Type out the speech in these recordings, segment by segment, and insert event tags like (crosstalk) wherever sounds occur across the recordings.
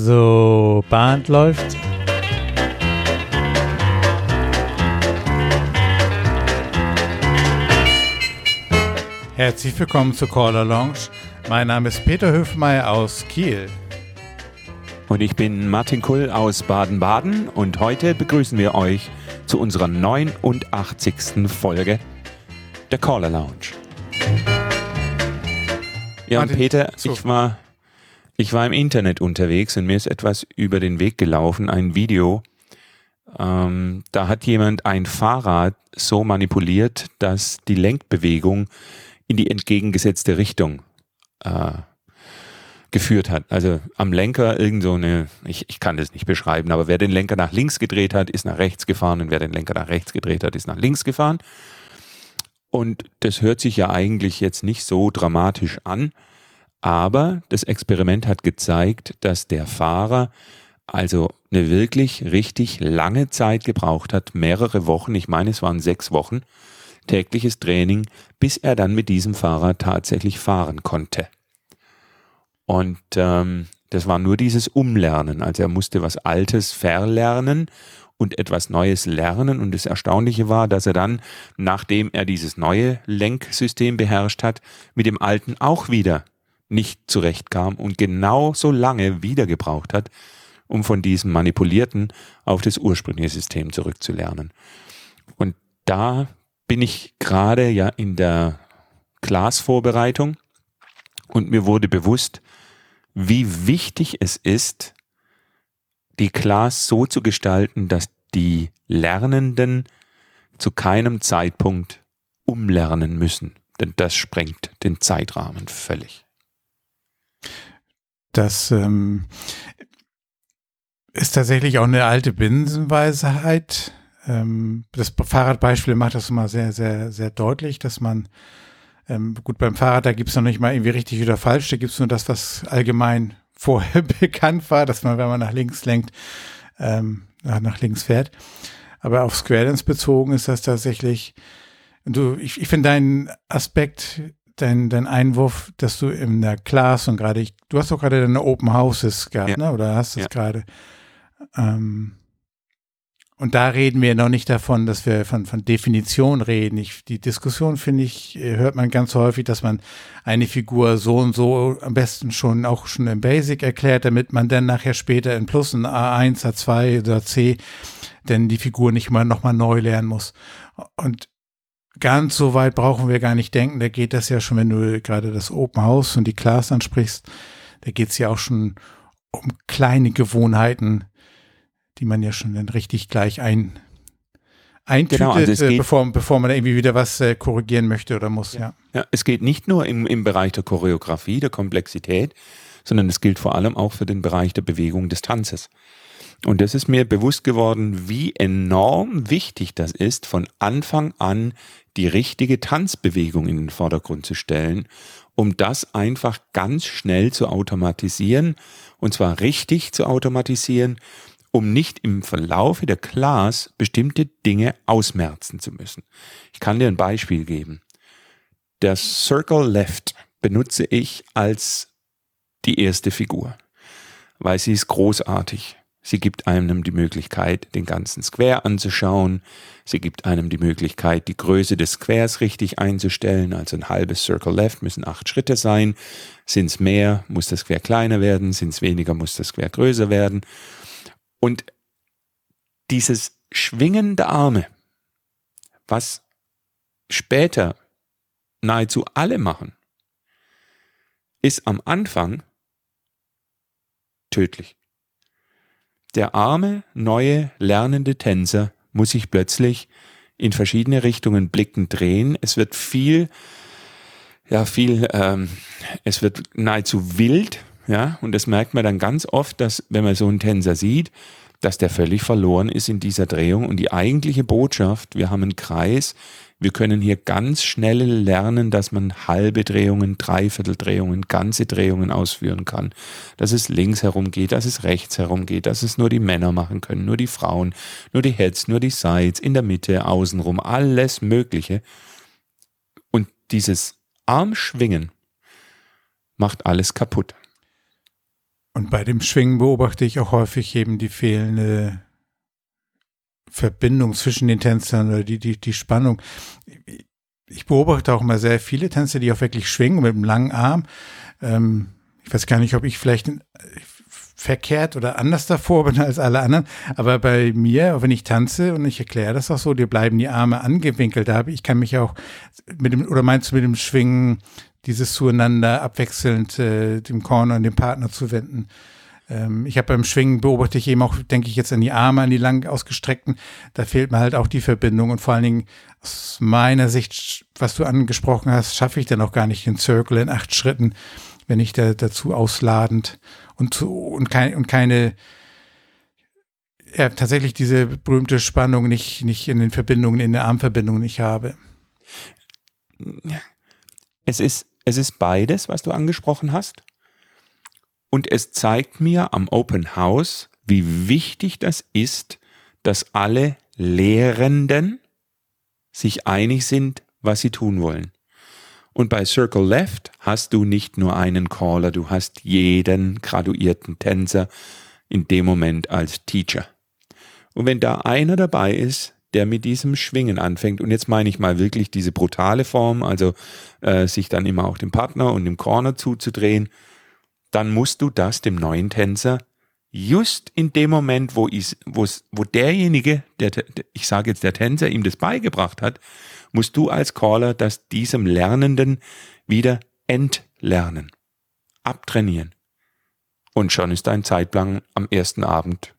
So, Band läuft. Herzlich willkommen zur Caller Lounge. Mein Name ist Peter Höfmeier aus Kiel. Und ich bin Martin Kull aus Baden-Baden und heute begrüßen wir euch zu unserer 89. Folge der Caller Lounge. Ja, und Peter, so. ich war ich war im Internet unterwegs und mir ist etwas über den Weg gelaufen, ein Video. Ähm, da hat jemand ein Fahrrad so manipuliert, dass die Lenkbewegung in die entgegengesetzte Richtung äh, geführt hat. Also am Lenker irgend so eine, ich, ich kann das nicht beschreiben, aber wer den Lenker nach links gedreht hat, ist nach rechts gefahren und wer den Lenker nach rechts gedreht hat, ist nach links gefahren. Und das hört sich ja eigentlich jetzt nicht so dramatisch an, aber das Experiment hat gezeigt, dass der Fahrer also eine wirklich richtig lange Zeit gebraucht hat, mehrere Wochen, ich meine es waren sechs Wochen, tägliches Training, bis er dann mit diesem Fahrrad tatsächlich fahren konnte. Und ähm, das war nur dieses Umlernen, also er musste was Altes verlernen und etwas Neues lernen. Und das Erstaunliche war, dass er dann, nachdem er dieses neue Lenksystem beherrscht hat, mit dem alten auch wieder nicht zurechtkam und genauso lange wieder gebraucht hat, um von diesem manipulierten auf das ursprüngliche System zurückzulernen. Und da bin ich gerade ja in der Class-Vorbereitung und mir wurde bewusst, wie wichtig es ist, die Class so zu gestalten, dass die Lernenden zu keinem Zeitpunkt umlernen müssen, denn das sprengt den Zeitrahmen völlig. Das ähm, ist tatsächlich auch eine alte Binsenweisheit. Ähm, das Fahrradbeispiel macht das immer sehr, sehr, sehr deutlich, dass man, ähm, gut, beim Fahrrad, da gibt es noch nicht mal irgendwie richtig oder falsch, da gibt es nur das, was allgemein (laughs) vorher bekannt war, dass man, wenn man nach links lenkt, ähm, nach links fährt. Aber auf Square Dance bezogen ist das tatsächlich, du, ich, ich finde deinen Aspekt dein, dein Einwurf, dass du in der Class und gerade, du hast doch gerade deine Open Houses gehabt, ja. ne? oder hast es ja. gerade. Ähm, und da reden wir noch nicht davon, dass wir von, von Definition reden. Ich, die Diskussion, finde ich, hört man ganz häufig, dass man eine Figur so und so am besten schon auch schon im Basic erklärt, damit man dann nachher später in Plus, ein A1, A2 oder C, denn die Figur nicht mal nochmal neu lernen muss. Und ganz so weit brauchen wir gar nicht denken. Da geht das ja schon, wenn du gerade das Open House und die Class ansprichst, da geht es ja auch schon um kleine Gewohnheiten, die man ja schon dann richtig gleich ein, eintütet, genau, also äh, bevor, bevor man irgendwie wieder was äh, korrigieren möchte oder muss. Ja. ja, es geht nicht nur im, im Bereich der Choreografie, der Komplexität, sondern es gilt vor allem auch für den Bereich der Bewegung des Tanzes. Und das ist mir bewusst geworden, wie enorm wichtig das ist, von Anfang an die richtige Tanzbewegung in den Vordergrund zu stellen, um das einfach ganz schnell zu automatisieren, und zwar richtig zu automatisieren, um nicht im Verlaufe der Class bestimmte Dinge ausmerzen zu müssen. Ich kann dir ein Beispiel geben. Der Circle Left benutze ich als die erste Figur, weil sie ist großartig. Sie gibt einem die Möglichkeit, den ganzen Square anzuschauen. Sie gibt einem die Möglichkeit, die Größe des Squares richtig einzustellen. Also ein halbes Circle Left müssen acht Schritte sein. Sind es mehr, muss das Square kleiner werden. Sind es weniger, muss das Square größer werden. Und dieses Schwingen der Arme, was später nahezu alle machen, ist am Anfang tödlich. Der arme, neue, lernende Tänzer muss sich plötzlich in verschiedene Richtungen blickend drehen. Es wird viel, ja, viel, ähm, es wird nahezu wild, ja, und das merkt man dann ganz oft, dass, wenn man so einen Tänzer sieht, dass der völlig verloren ist in dieser Drehung und die eigentliche Botschaft, wir haben einen Kreis, wir können hier ganz schnell lernen, dass man halbe Drehungen, Dreivierteldrehungen, ganze Drehungen ausführen kann. Dass es links herum geht, dass es rechts herum geht, dass es nur die Männer machen können, nur die Frauen, nur die Heads, nur die Sides, in der Mitte, außenrum, alles Mögliche. Und dieses Armschwingen macht alles kaputt. Und bei dem Schwingen beobachte ich auch häufig eben die fehlende Verbindung zwischen den Tänzern oder die, die, die Spannung. Ich beobachte auch immer sehr viele Tänzer, die auch wirklich schwingen mit einem langen Arm. Ähm, ich weiß gar nicht, ob ich vielleicht verkehrt oder anders davor bin als alle anderen. Aber bei mir, wenn ich tanze und ich erkläre das auch so, dir bleiben die Arme angewinkelt. Da ich kann mich auch mit dem, oder meinst du mit dem Schwingen, dieses zueinander abwechselnd äh, dem Corner und dem Partner zu wenden? Ähm, ich habe beim Schwingen beobachte ich eben auch, denke ich jetzt an die Arme, an die lang ausgestreckten. Da fehlt mir halt auch die Verbindung und vor allen Dingen aus meiner Sicht, was du angesprochen hast, schaffe ich dann auch gar nicht den Circle in acht Schritten, wenn ich da dazu ausladend und zu, und, kein, und keine ja, tatsächlich diese berühmte Spannung nicht, nicht in den Verbindungen, in der Armverbindung nicht habe. Es ist, es ist beides, was du angesprochen hast. Und es zeigt mir am Open House, wie wichtig das ist, dass alle Lehrenden sich einig sind, was sie tun wollen. Und bei Circle Left hast du nicht nur einen Caller, du hast jeden graduierten Tänzer in dem Moment als Teacher. Und wenn da einer dabei ist, der mit diesem Schwingen anfängt, und jetzt meine ich mal wirklich diese brutale Form, also äh, sich dann immer auch dem Partner und dem Corner zuzudrehen, dann musst du das dem neuen Tänzer just in dem Moment, wo, ich, wo derjenige, der, ich sage jetzt der Tänzer, ihm das beigebracht hat, musst du als Caller das diesem Lernenden wieder entlernen, abtrainieren. Und schon ist dein Zeitplan am ersten Abend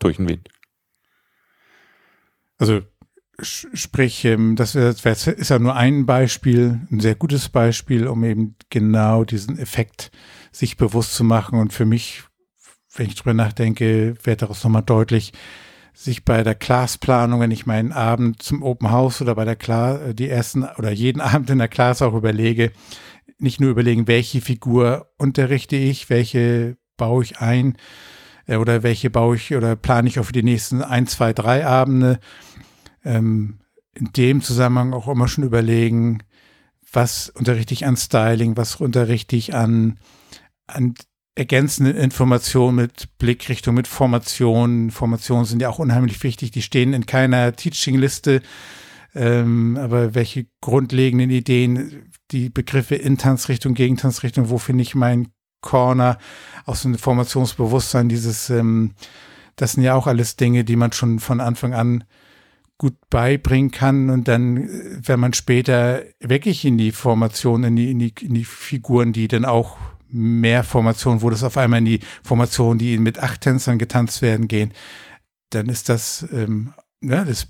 durch den Wind. Also sprich, ähm, das ist ja nur ein Beispiel, ein sehr gutes Beispiel, um eben genau diesen Effekt sich bewusst zu machen. Und für mich, wenn ich drüber nachdenke, wird daraus nochmal deutlich, sich bei der Class-Planung, wenn ich meinen Abend zum Open House oder bei der Class, äh, die ersten oder jeden (laughs) Abend in der Class auch überlege, nicht nur überlegen, welche Figur unterrichte ich, welche baue ich ein äh, oder welche baue ich oder plane ich auch für die nächsten ein, zwei, drei Abende, ähm, in dem Zusammenhang auch immer schon überlegen, was unterrichte ich an Styling, was unterrichte ich an, an ergänzenden Informationen mit Blickrichtung, mit Formationen. Formationen sind ja auch unheimlich wichtig. Die stehen in keiner Teaching-Liste. Ähm, aber welche grundlegenden Ideen, die Begriffe in Tanzrichtung, Gegentanzrichtung, wo finde ich meinen Corner, auch so ein Formationsbewusstsein, dieses, ähm, das sind ja auch alles Dinge, die man schon von Anfang an gut beibringen kann und dann, wenn man später wirklich in die Formation, in die, in die, in die Figuren, die dann auch mehr Formationen, wo das auf einmal in die Formation, die mit acht Tänzern getanzt werden, gehen, dann ist das, ähm, ja, das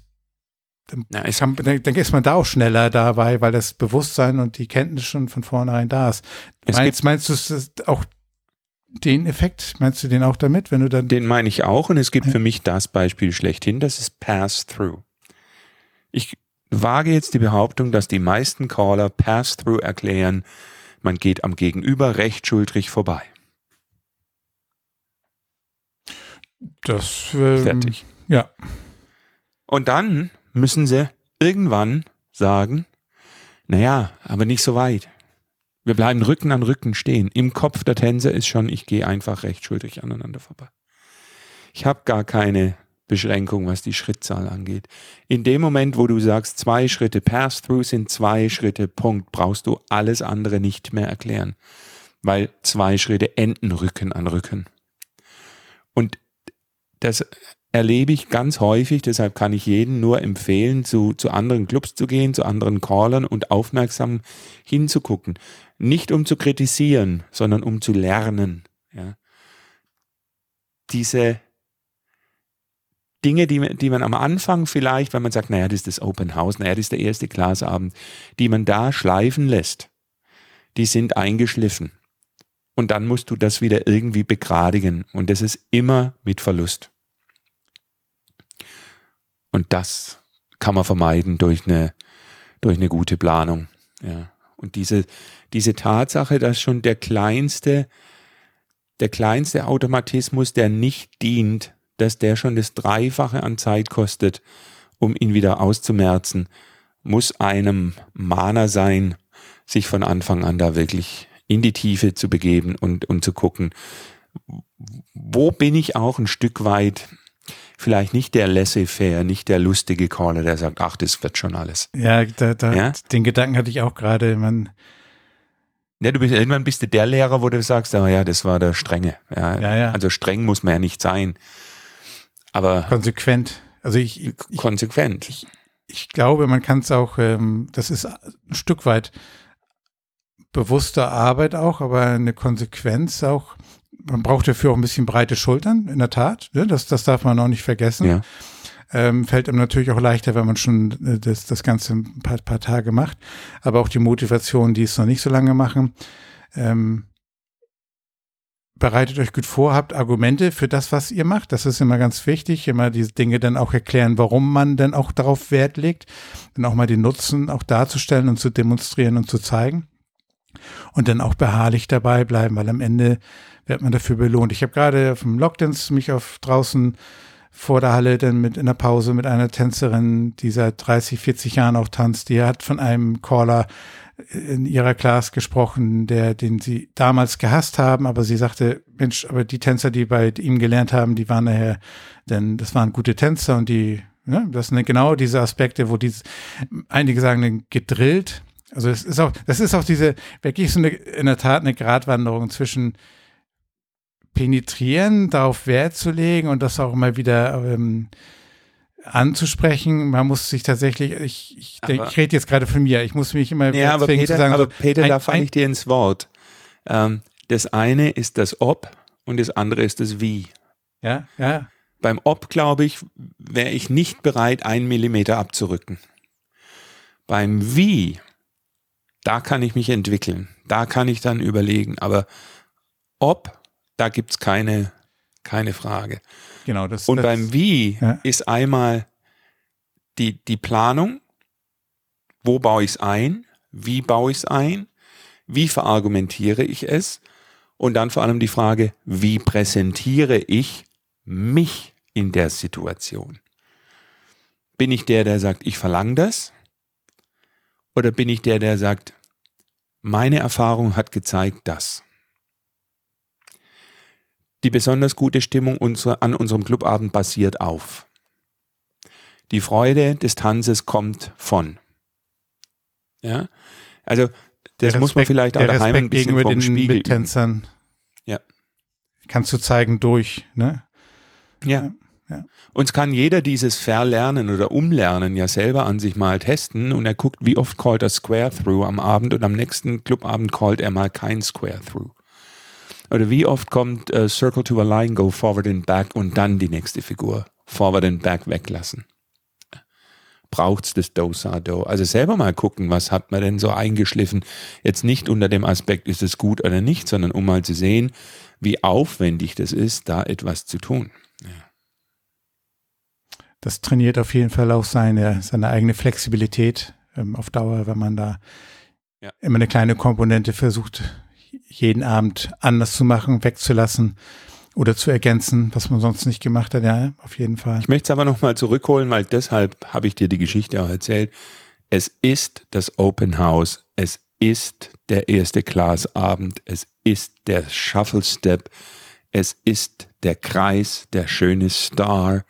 dann, Na, kann, dann, dann ist man da auch schneller dabei, weil das Bewusstsein und die Kenntnis schon von vornherein da ist. Meinst, meinst du auch den Effekt, meinst du den auch damit, wenn du dann. Den meine ich auch und es gibt ja. für mich das Beispiel schlechthin, das ist Pass-Through. Ich wage jetzt die Behauptung, dass die meisten Caller Pass-Through erklären, man geht am Gegenüber rechtschultrig vorbei. Das ähm, fertig. Ja. Und dann müssen sie irgendwann sagen, naja, aber nicht so weit. Wir bleiben Rücken an Rücken stehen. Im Kopf der Tänzer ist schon, ich gehe einfach rechtschultrig aneinander vorbei. Ich habe gar keine Beschränkung, was die Schrittzahl angeht. In dem Moment, wo du sagst, zwei Schritte Pass-Through sind zwei Schritte, Punkt, brauchst du alles andere nicht mehr erklären. Weil zwei Schritte enden Rücken an Rücken. Und das erlebe ich ganz häufig, deshalb kann ich jeden nur empfehlen, zu, zu anderen Clubs zu gehen, zu anderen Callern und aufmerksam hinzugucken. Nicht um zu kritisieren, sondern um zu lernen. Ja. Diese Dinge, die, die man am Anfang vielleicht, wenn man sagt, naja, das ist das Open House, naja, das ist der erste Klasseabend, die man da schleifen lässt, die sind eingeschliffen. Und dann musst du das wieder irgendwie begradigen. Und das ist immer mit Verlust. Und das kann man vermeiden durch eine, durch eine gute Planung. Ja. Und diese, diese Tatsache, dass schon der kleinste, der kleinste Automatismus, der nicht dient, dass der schon das Dreifache an Zeit kostet, um ihn wieder auszumerzen, muss einem Mahner sein, sich von Anfang an da wirklich in die Tiefe zu begeben und, und zu gucken, wo bin ich auch ein Stück weit vielleicht nicht der laissez-faire, nicht der lustige Caller, der sagt, ach, das wird schon alles. Ja, da, da, ja? den Gedanken hatte ich auch gerade. Man ja, du bist irgendwann bist du der Lehrer, wo du sagst, oh ja, das war der Strenge. Ja, ja, ja. Also streng muss man ja nicht sein. Aber konsequent. Also ich, ich konsequent. Ich, ich glaube, man kann es auch, ähm, das ist ein Stück weit bewusste Arbeit auch, aber eine Konsequenz auch. Man braucht dafür auch ein bisschen breite Schultern, in der Tat. Ne? Das, das darf man auch nicht vergessen. Ja. Ähm, fällt einem natürlich auch leichter, wenn man schon äh, das, das Ganze ein paar, paar Tage macht. Aber auch die Motivation, die es noch nicht so lange machen. Ähm, bereitet euch gut vor, habt Argumente für das, was ihr macht. Das ist immer ganz wichtig. Immer diese Dinge dann auch erklären, warum man dann auch darauf Wert legt. Dann auch mal den Nutzen auch darzustellen und zu demonstrieren und zu zeigen. Und dann auch beharrlich dabei bleiben, weil am Ende wird man dafür belohnt. Ich habe gerade auf dem Lockdance mich auf draußen vor der Halle dann mit in der Pause mit einer Tänzerin, die seit 30, 40 Jahren auch tanzt, die hat von einem Caller in ihrer Class gesprochen, der, den sie damals gehasst haben, aber sie sagte, Mensch, aber die Tänzer, die bei ihm gelernt haben, die waren nachher, denn das waren gute Tänzer und die, ne, das sind genau diese Aspekte, wo die, einige sagen, gedrillt. Also es ist auch, das ist auch diese, wirklich so eine, in der Tat eine Gratwanderung zwischen penetrieren, darauf Wert zu legen und das auch immer wieder ähm, anzusprechen. Man muss sich tatsächlich, ich, ich, denk, ich rede jetzt gerade von mir, ich muss mich immer ja, aber Peter, zu sagen, aber Peter, ein, da falle ich dir ins Wort. Ähm, das eine ist das Ob und das andere ist das Wie. Ja, ja. Beim Ob, glaube ich, wäre ich nicht bereit, einen Millimeter abzurücken. Beim Wie, da kann ich mich entwickeln. Da kann ich dann überlegen. Aber Ob, da gibt es keine, keine Frage. Genau, das, Und das, beim Wie ja. ist einmal die, die Planung, wo baue ich es ein, wie baue ich es ein, wie verargumentiere ich es und dann vor allem die Frage, wie präsentiere ich mich in der Situation. Bin ich der, der sagt, ich verlange das? Oder bin ich der, der sagt, meine Erfahrung hat gezeigt das? Die besonders gute Stimmung unser, an unserem Clubabend basiert auf. Die Freude des Tanzes kommt von. Ja, also das Respekt, muss man vielleicht auch daheim ein bisschen gegenüber den Spiegel Mittänzern. Ja. Kannst du zeigen durch, ne? Ja. ja. Uns kann jeder dieses Verlernen oder Umlernen ja selber an sich mal testen und er guckt, wie oft callt er Square Through am Abend und am nächsten Clubabend callt er mal kein Square Through. Oder wie oft kommt äh, Circle to a Line, Go Forward and Back und dann die nächste Figur Forward and Back weglassen? Braucht's das Do Sa Do? Also selber mal gucken, was hat man denn so eingeschliffen? Jetzt nicht unter dem Aspekt, ist es gut oder nicht, sondern um mal zu sehen, wie aufwendig das ist, da etwas zu tun. Ja. Das trainiert auf jeden Fall auch seine, seine eigene Flexibilität ähm, auf Dauer, wenn man da ja. immer eine kleine Komponente versucht jeden Abend anders zu machen, wegzulassen oder zu ergänzen, was man sonst nicht gemacht hat. Ja, auf jeden Fall. Ich möchte es aber nochmal zurückholen, weil deshalb habe ich dir die Geschichte auch erzählt. Es ist das Open House. Es ist der erste Class-Abend. Es ist der Shuffle Step. Es ist der Kreis, der schöne Star.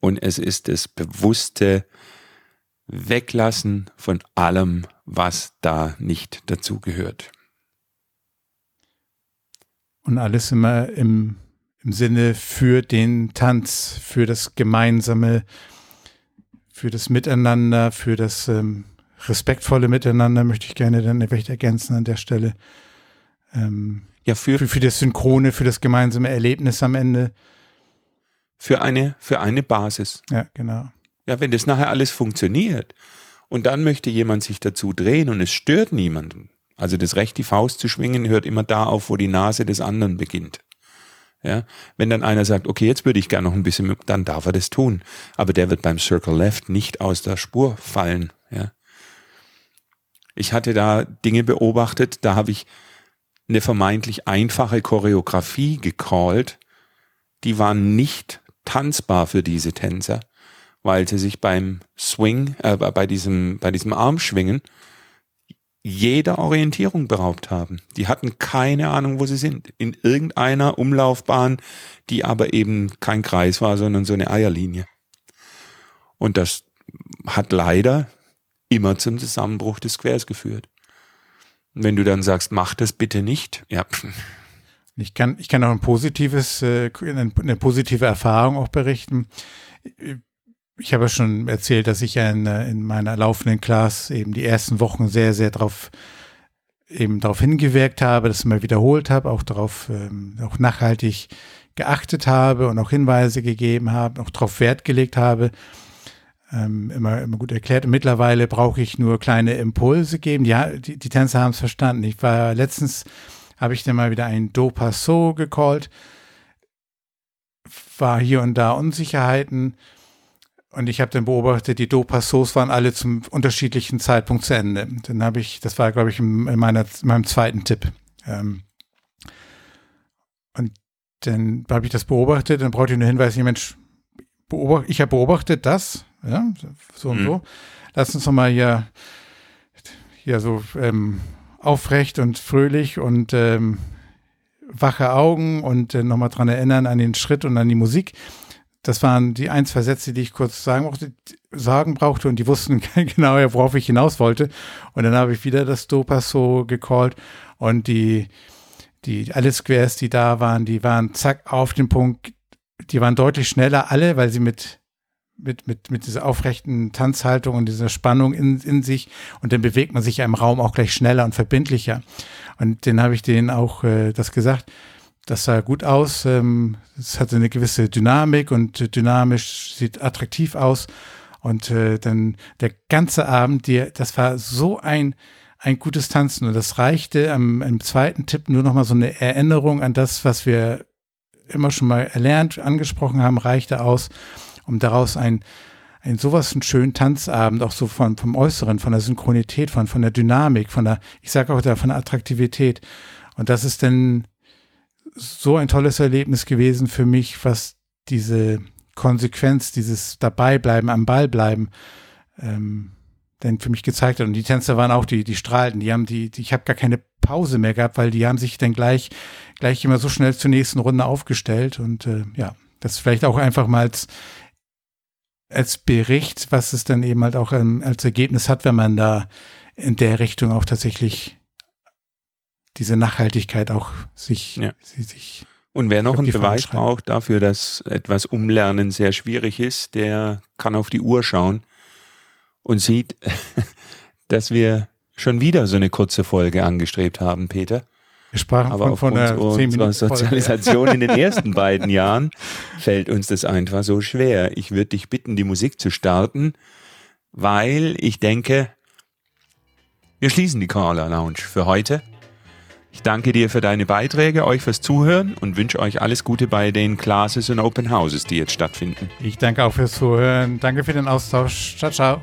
Und es ist das bewusste Weglassen von allem, was da nicht dazugehört. Und alles immer im, im Sinne für den Tanz, für das Gemeinsame, für das Miteinander, für das ähm, respektvolle Miteinander möchte ich gerne dann vielleicht ergänzen an der Stelle. Ähm, ja, für, für, für das Synchrone, für das gemeinsame Erlebnis am Ende. Für eine, für eine Basis. Ja, genau. Ja, wenn das nachher alles funktioniert und dann möchte jemand sich dazu drehen und es stört niemanden, also das Recht, die Faust zu schwingen, hört immer da auf, wo die Nase des anderen beginnt. Ja, wenn dann einer sagt, okay, jetzt würde ich gerne noch ein bisschen, dann darf er das tun. Aber der wird beim Circle Left nicht aus der Spur fallen. Ja. Ich hatte da Dinge beobachtet, da habe ich eine vermeintlich einfache Choreografie gecallt, die waren nicht tanzbar für diese Tänzer, weil sie sich beim Swing, äh, bei diesem, bei diesem Armschwingen jeder Orientierung beraubt haben. Die hatten keine Ahnung, wo sie sind. In irgendeiner Umlaufbahn, die aber eben kein Kreis war, sondern so eine Eierlinie. Und das hat leider immer zum Zusammenbruch des Quers geführt. Und wenn du dann sagst, mach das bitte nicht, ja. (laughs) Ich kann, ich kann auch ein positives, äh, eine positive Erfahrung auch berichten. Ich habe schon erzählt, dass ich in, in meiner laufenden Class eben die ersten Wochen sehr, sehr darauf eben darauf hingewirkt habe, das mal wiederholt habe, auch darauf ähm, auch nachhaltig geachtet habe und auch Hinweise gegeben habe, auch darauf Wert gelegt habe, ähm, immer, immer gut erklärt. Und mittlerweile brauche ich nur kleine Impulse geben. Ja, die, die Tänzer haben es verstanden. Ich war letztens, habe ich dann mal wieder ein Do Passo gecallt, war hier und da Unsicherheiten. Und ich habe dann beobachtet, die Do Passos waren alle zum unterschiedlichen Zeitpunkt zu Ende. Dann habe ich, das war, glaube ich, in, in, meiner, in meinem zweiten Tipp. Ähm, und dann habe ich das beobachtet, dann brauchte ich nur Hinweis, Mensch, beobacht, ich habe beobachtet das, ja, so und mhm. so. Lass uns nochmal hier, hier so ähm, aufrecht und fröhlich und ähm, wache Augen und äh, nochmal dran erinnern an den Schritt und an die Musik. Das waren die ein, zwei Sätze, die ich kurz sagen brauchte, sagen brauchte und die wussten (laughs) genau, worauf ich hinaus wollte. Und dann habe ich wieder das Dopas so gecallt und die, die, alle Squares, die da waren, die waren zack auf den Punkt, die waren deutlich schneller alle, weil sie mit mit, mit, mit dieser aufrechten Tanzhaltung und dieser Spannung in, in sich und dann bewegt man sich ja im Raum auch gleich schneller und verbindlicher. Und den habe ich denen auch äh, das gesagt. Das sah gut aus. Ähm, es hatte eine gewisse Dynamik und dynamisch sieht attraktiv aus. Und äh, dann der ganze Abend, das war so ein, ein gutes Tanzen. Und das reichte am, am zweiten Tipp nur noch mal so eine Erinnerung an das, was wir immer schon mal erlernt, angesprochen haben, reichte aus um daraus ein, ein sowas einen schönen Tanzabend, auch so von, vom Äußeren, von der Synchronität, von, von der Dynamik, von der, ich sage auch da, von der Attraktivität. Und das ist dann so ein tolles Erlebnis gewesen für mich, was diese Konsequenz, dieses Dabeibleiben, am Ball bleiben, ähm, denn für mich gezeigt hat. Und die Tänzer waren auch die, die strahlten, die haben die, die ich habe gar keine Pause mehr gehabt, weil die haben sich dann gleich, gleich immer so schnell zur nächsten Runde aufgestellt. Und äh, ja, das vielleicht auch einfach mal als als Bericht, was es dann eben halt auch ähm, als Ergebnis hat, wenn man da in der Richtung auch tatsächlich diese Nachhaltigkeit auch sich, ja. sich und wer noch einen Beweis braucht dafür, dass etwas Umlernen sehr schwierig ist, der kann auf die Uhr schauen und sieht, (laughs) dass wir schon wieder so eine kurze Folge angestrebt haben, Peter. Wir sprachen Aber von, von einer unserer Sozialisation in den (laughs) ersten beiden Jahren fällt uns das einfach so schwer. Ich würde dich bitten, die Musik zu starten, weil ich denke, wir schließen die Carla Lounge für heute. Ich danke dir für deine Beiträge, euch fürs Zuhören und wünsche euch alles Gute bei den Classes und Open Houses, die jetzt stattfinden. Ich danke auch fürs Zuhören. Danke für den Austausch. Ciao, ciao.